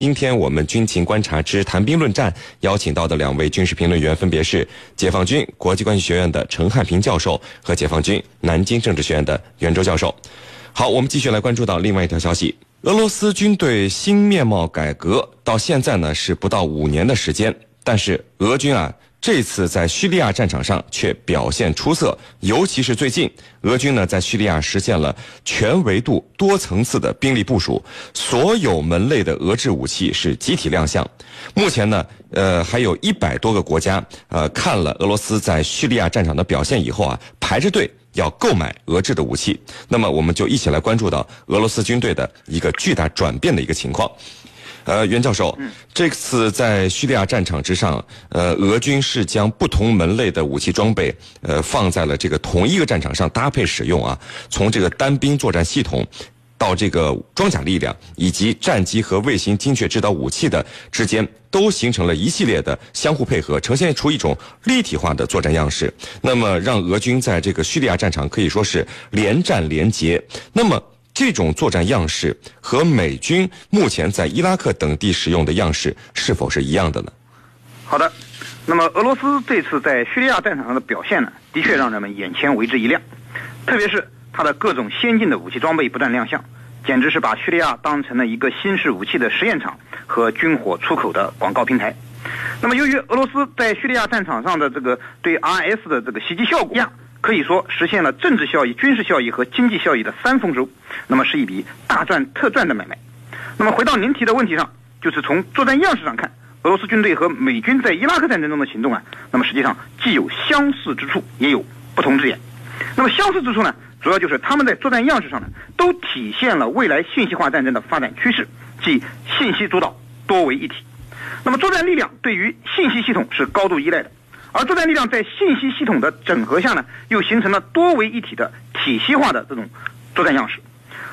今天我们军情观察之谈兵论战邀请到的两位军事评论员分别是解放军国际关系学院的陈汉平教授和解放军南京政治学院的袁周教授。好，我们继续来关注到另外一条消息：俄罗斯军队新面貌改革到现在呢是不到五年的时间，但是俄军啊。这次在叙利亚战场上却表现出色，尤其是最近，俄军呢在叙利亚实现了全维度、多层次的兵力部署，所有门类的俄制武器是集体亮相。目前呢，呃，还有一百多个国家，呃，看了俄罗斯在叙利亚战场的表现以后啊，排着队要购买俄制的武器。那么，我们就一起来关注到俄罗斯军队的一个巨大转变的一个情况。呃，袁教授，这次在叙利亚战场之上，呃，俄军是将不同门类的武器装备，呃，放在了这个同一个战场上搭配使用啊。从这个单兵作战系统，到这个装甲力量，以及战机和卫星精确制导武器的之间，都形成了一系列的相互配合，呈现出一种立体化的作战样式。那么，让俄军在这个叙利亚战场可以说是连战连捷。那么。这种作战样式和美军目前在伊拉克等地使用的样式是否是一样的呢？好的，那么俄罗斯这次在叙利亚战场上的表现呢，的确让人们眼前为之一亮，特别是它的各种先进的武器装备不断亮相，简直是把叙利亚当成了一个新式武器的实验场和军火出口的广告平台。那么，由于俄罗斯在叙利亚战场上的这个对 RS 的这个袭击效果。可以说实现了政治效益、军事效益和经济效益的三丰收，那么是一笔大赚特赚的买卖。那么回到您提的问题上，就是从作战样式上看，俄罗斯军队和美军在伊拉克战争中的行动啊，那么实际上既有相似之处，也有不同之点。那么相似之处呢，主要就是他们在作战样式上呢，都体现了未来信息化战争的发展趋势，即信息主导、多为一体。那么作战力量对于信息系统是高度依赖的。而作战力量在信息系统的整合下呢，又形成了多维一体的体系化的这种作战样式。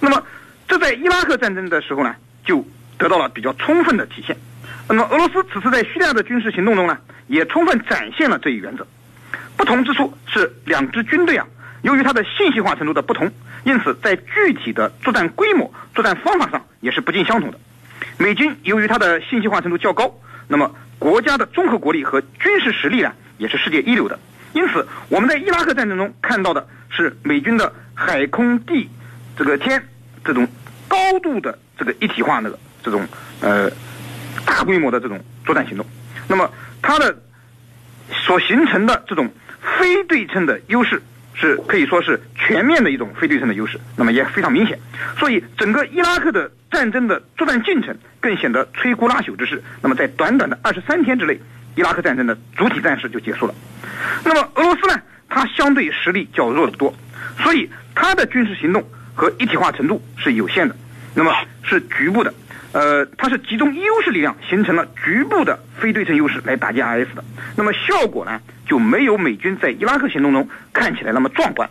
那么，这在伊拉克战争的时候呢，就得到了比较充分的体现。那么，俄罗斯此次在叙利亚的军事行动中呢，也充分展现了这一原则。不同之处是，两支军队啊，由于它的信息化程度的不同，因此在具体的作战规模、作战方法上也是不尽相同的。美军由于它的信息化程度较高，那么。国家的综合国力和军事实力呢，也是世界一流的。因此，我们在伊拉克战争中看到的是美军的海空地这个天这种高度的这个一体化的这种呃大规模的这种作战行动。那么，它的所形成的这种非对称的优势。是可以说是全面的一种非对称的优势，那么也非常明显。所以整个伊拉克的战争的作战进程更显得摧枯拉朽之势。那么在短短的二十三天之内，伊拉克战争的主体战事就结束了。那么俄罗斯呢？它相对实力较弱得多，所以它的军事行动和一体化程度是有限的，那么是局部的。呃，它是集中优势力量形成了局部的非对称优势来打击 IS 的，那么效果呢就没有美军在伊拉克行动中看起来那么壮观。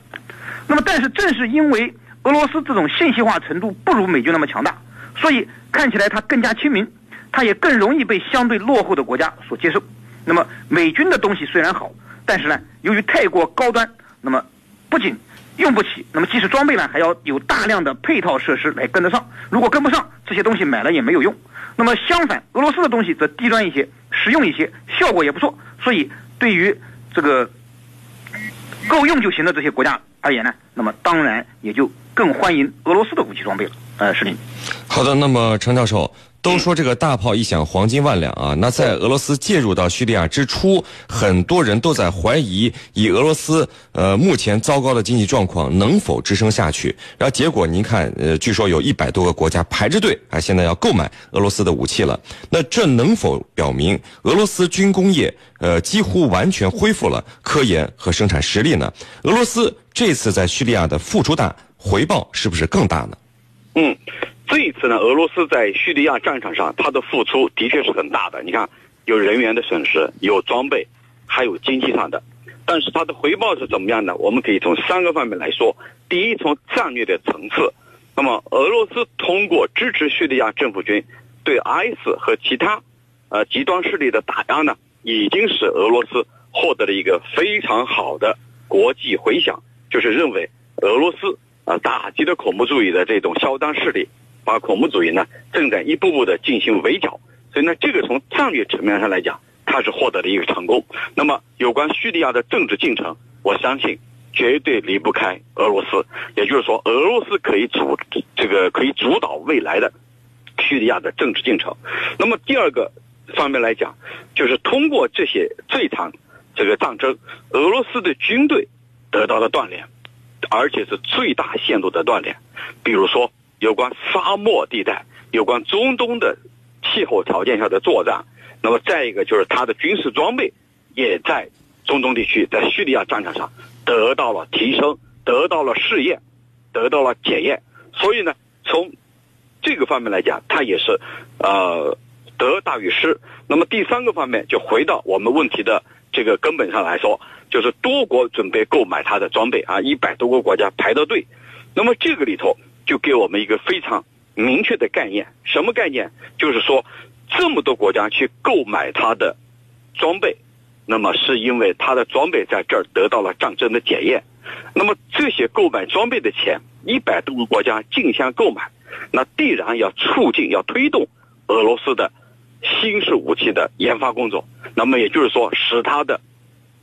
那么，但是正是因为俄罗斯这种信息化程度不如美军那么强大，所以看起来它更加亲民，它也更容易被相对落后的国家所接受。那么，美军的东西虽然好，但是呢，由于太过高端，那么不仅用不起，那么即使装备呢，还要有大量的配套设施来跟得上。如果跟不上，这些东西买了也没有用。那么相反，俄罗斯的东西则低端一些，实用一些，效果也不错。所以对于这个够用就行的这些国家而言呢，那么当然也就更欢迎俄罗斯的武器装备了。呃，是林。好的，那么陈教授。都说这个大炮一响，黄金万两啊！那在俄罗斯介入到叙利亚之初，很多人都在怀疑，以俄罗斯呃目前糟糕的经济状况，能否支撑下去？然后结果您看，呃，据说有一百多个国家排着队啊，现在要购买俄罗斯的武器了。那这能否表明俄罗斯军工业呃几乎完全恢复了科研和生产实力呢？俄罗斯这次在叙利亚的付出大，回报是不是更大呢？嗯。这一次呢，俄罗斯在叙利亚战场上，它的付出的确是很大的。你看，有人员的损失，有装备，还有经济上的。但是它的回报是怎么样呢？我们可以从三个方面来说。第一，从战略的层次，那么俄罗斯通过支持叙利亚政府军对 IS 和其他呃极端势力的打压呢，已经使俄罗斯获得了一个非常好的国际回响，就是认为俄罗斯啊打击了恐怖主义的这种嚣张势力。把恐怖主义呢正在一步步的进行围剿。所以呢，这个从战略层面上来讲，它是获得了一个成功。那么，有关叙利亚的政治进程，我相信绝对离不开俄罗斯。也就是说，俄罗斯可以主这个可以主导未来的叙利亚的政治进程。那么，第二个方面来讲，就是通过这些这场这个战争，俄罗斯的军队得到了锻炼，而且是最大限度的锻炼。比如说，有关沙漠地带，有关中东的。气候条件下的作战，那么再一个就是他的军事装备也在中东地区，在叙利亚战场上得到了提升，得到了试验，得到了检验。所以呢，从这个方面来讲，他也是呃得大于失。那么第三个方面，就回到我们问题的这个根本上来说，就是多国准备购买他的装备啊，一百多个国家排着队。那么这个里头就给我们一个非常。明确的概念，什么概念？就是说，这么多国家去购买他的装备，那么是因为他的装备在这儿得到了战争的检验。那么这些购买装备的钱，一百多个国家竞相购买，那必然要促进、要推动俄罗斯的新式武器的研发工作。那么也就是说，使他的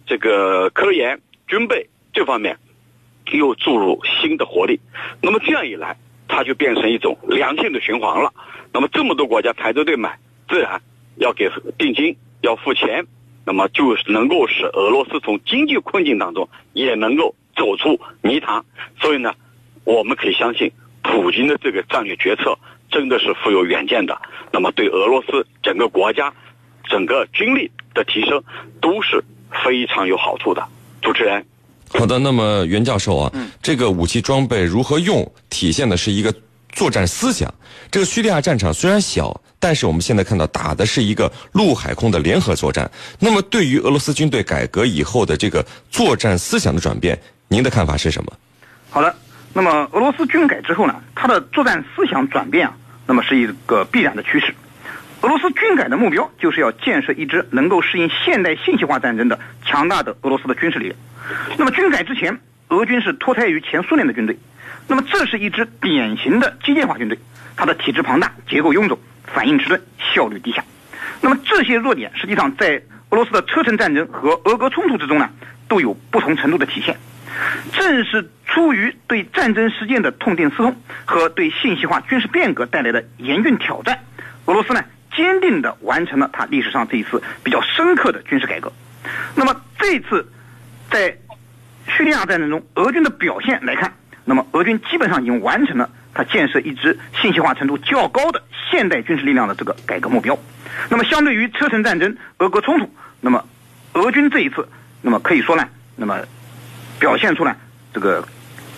这个科研、军备这方面又注入新的活力。那么这样一来。它就变成一种良性的循环了。那么这么多国家排着队买，自然要给定金，要付钱，那么就能够使俄罗斯从经济困境当中也能够走出泥潭。所以呢，我们可以相信，普京的这个战略决策真的是富有远见的。那么对俄罗斯整个国家、整个军力的提升都是非常有好处的。主持人。好的，那么袁教授啊，这个武器装备如何用，体现的是一个作战思想。这个叙利亚战场虽然小，但是我们现在看到打的是一个陆海空的联合作战。那么对于俄罗斯军队改革以后的这个作战思想的转变，您的看法是什么？好的，那么俄罗斯军改之后呢，它的作战思想转变啊，那么是一个必然的趋势。俄罗斯军改的目标就是要建设一支能够适应现代信息化战争的强大的俄罗斯的军事力量。那么军改之前，俄军是脱胎于前苏联的军队，那么这是一支典型的机械化军队，它的体制庞大、结构臃肿、反应迟钝、效率低下。那么这些弱点实际上在俄罗斯的车臣战争和俄俄冲突之中呢，都有不同程度的体现。正是出于对战争实践的痛定思痛和对信息化军事变革带来的严峻挑战，俄罗斯呢坚定地完成了它历史上这一次比较深刻的军事改革。那么这次。在叙利亚战争中，俄军的表现来看，那么俄军基本上已经完成了他建设一支信息化程度较高的现代军事力量的这个改革目标。那么，相对于车臣战争、俄国冲突，那么俄军这一次，那么可以说呢，那么表现出来这个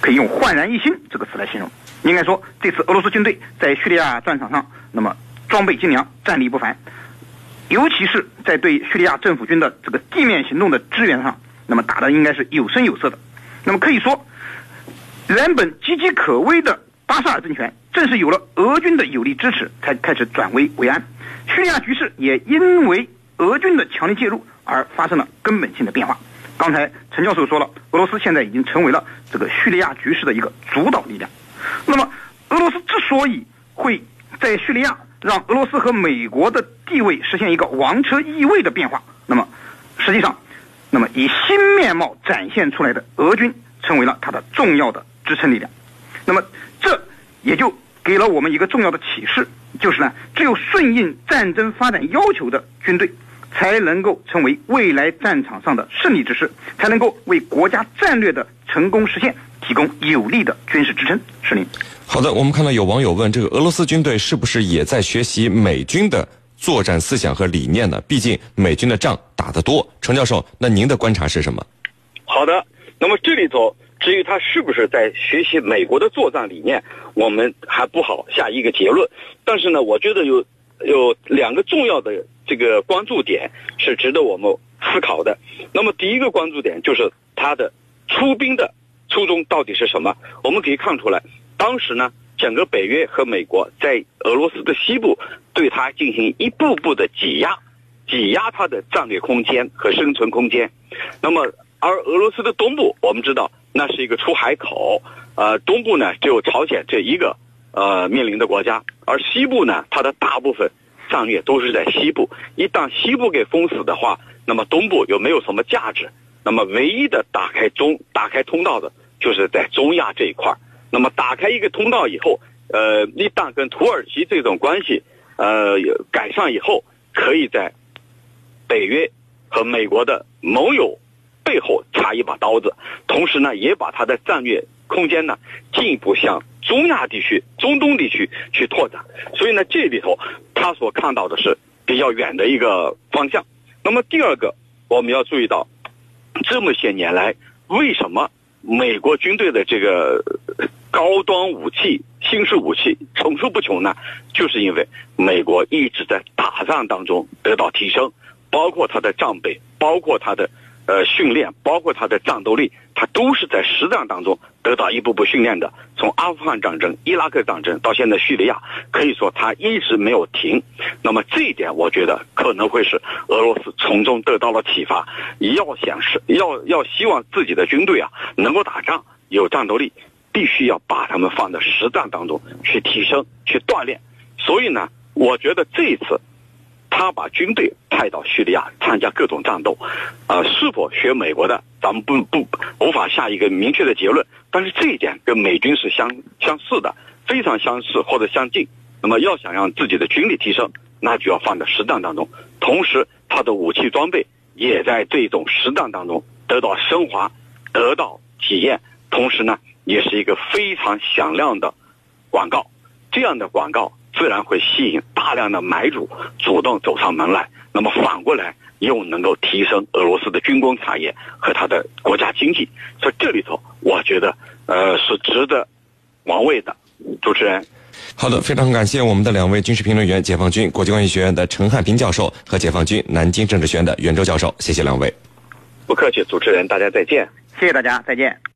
可以用焕然一新这个词来形容。应该说，这次俄罗斯军队在叙利亚战场上，那么装备精良，战力不凡，尤其是在对叙利亚政府军的这个地面行动的支援上。那么打的应该是有声有色的，那么可以说，原本岌岌可危的巴沙尔政权，正是有了俄军的有力支持，才开始转危为安。叙利亚局势也因为俄军的强力介入而发生了根本性的变化。刚才陈教授说了，俄罗斯现在已经成为了这个叙利亚局势的一个主导力量。那么，俄罗斯之所以会在叙利亚让俄罗斯和美国的地位实现一个王车易位的变化，那么实际上。那么，以新面貌展现出来的俄军成为了它的重要的支撑力量。那么，这也就给了我们一个重要的启示，就是呢，只有顺应战争发展要求的军队，才能够成为未来战场上的胜利之师，才能够为国家战略的成功实现提供有力的军事支撑。是您。好的，我们看到有网友问，这个俄罗斯军队是不是也在学习美军的？作战思想和理念呢？毕竟美军的仗打得多。程教授，那您的观察是什么？好的，那么这里头至于他是不是在学习美国的作战理念，我们还不好下一个结论。但是呢，我觉得有有两个重要的这个关注点是值得我们思考的。那么第一个关注点就是他的出兵的初衷到底是什么？我们可以看出来，当时呢。整个北约和美国在俄罗斯的西部对它进行一步步的挤压，挤压它的战略空间和生存空间。那么，而俄罗斯的东部，我们知道那是一个出海口，呃，东部呢只有朝鲜这一个呃面临的国家，而西部呢，它的大部分战略都是在西部。一旦西部给封死的话，那么东部又没有什么价值。那么唯一的打开中打开通道的，就是在中亚这一块。那么打开一个通道以后，呃，一旦跟土耳其这种关系呃改善以后，可以在北约和美国的盟友背后插一把刀子，同时呢，也把它的战略空间呢进一步向中亚地区、中东地区去拓展。所以呢，这里头他所看到的是比较远的一个方向。那么第二个，我们要注意到，这么些年来，为什么美国军队的这个高端武器、新式武器层出不穷呢？就是因为美国一直在打仗当中得到提升。包括他的战备，包括他的呃训练，包括他的战斗力，他都是在实战当中得到一步步训练的。从阿富汗战争、伊拉克战争到现在叙利亚，可以说他一直没有停。那么这一点，我觉得可能会是俄罗斯从中得到了启发。要想是要要希望自己的军队啊能够打仗有战斗力，必须要把他们放在实战当中去提升、去锻炼。所以呢，我觉得这一次。他把军队派到叙利亚参加各种战斗，啊，是否学美国的，咱们不不无法下一个明确的结论。但是这一点跟美军是相相似的，非常相似或者相近。那么要想让自己的军力提升，那就要放在实战当中，同时他的武器装备也在这种实战当中得到升华、得到体验。同时呢，也是一个非常响亮的广告，这样的广告。自然会吸引大量的买主主动走上门来，那么反过来又能够提升俄罗斯的军工产业和它的国家经济，所以这里头我觉得呃是值得玩味的。主持人，好的，非常感谢我们的两位军事评论员，解放军国际关系学院的陈汉平教授和解放军南京政治学院的袁周教授，谢谢两位。不客气，主持人，大家再见。谢谢大家，再见。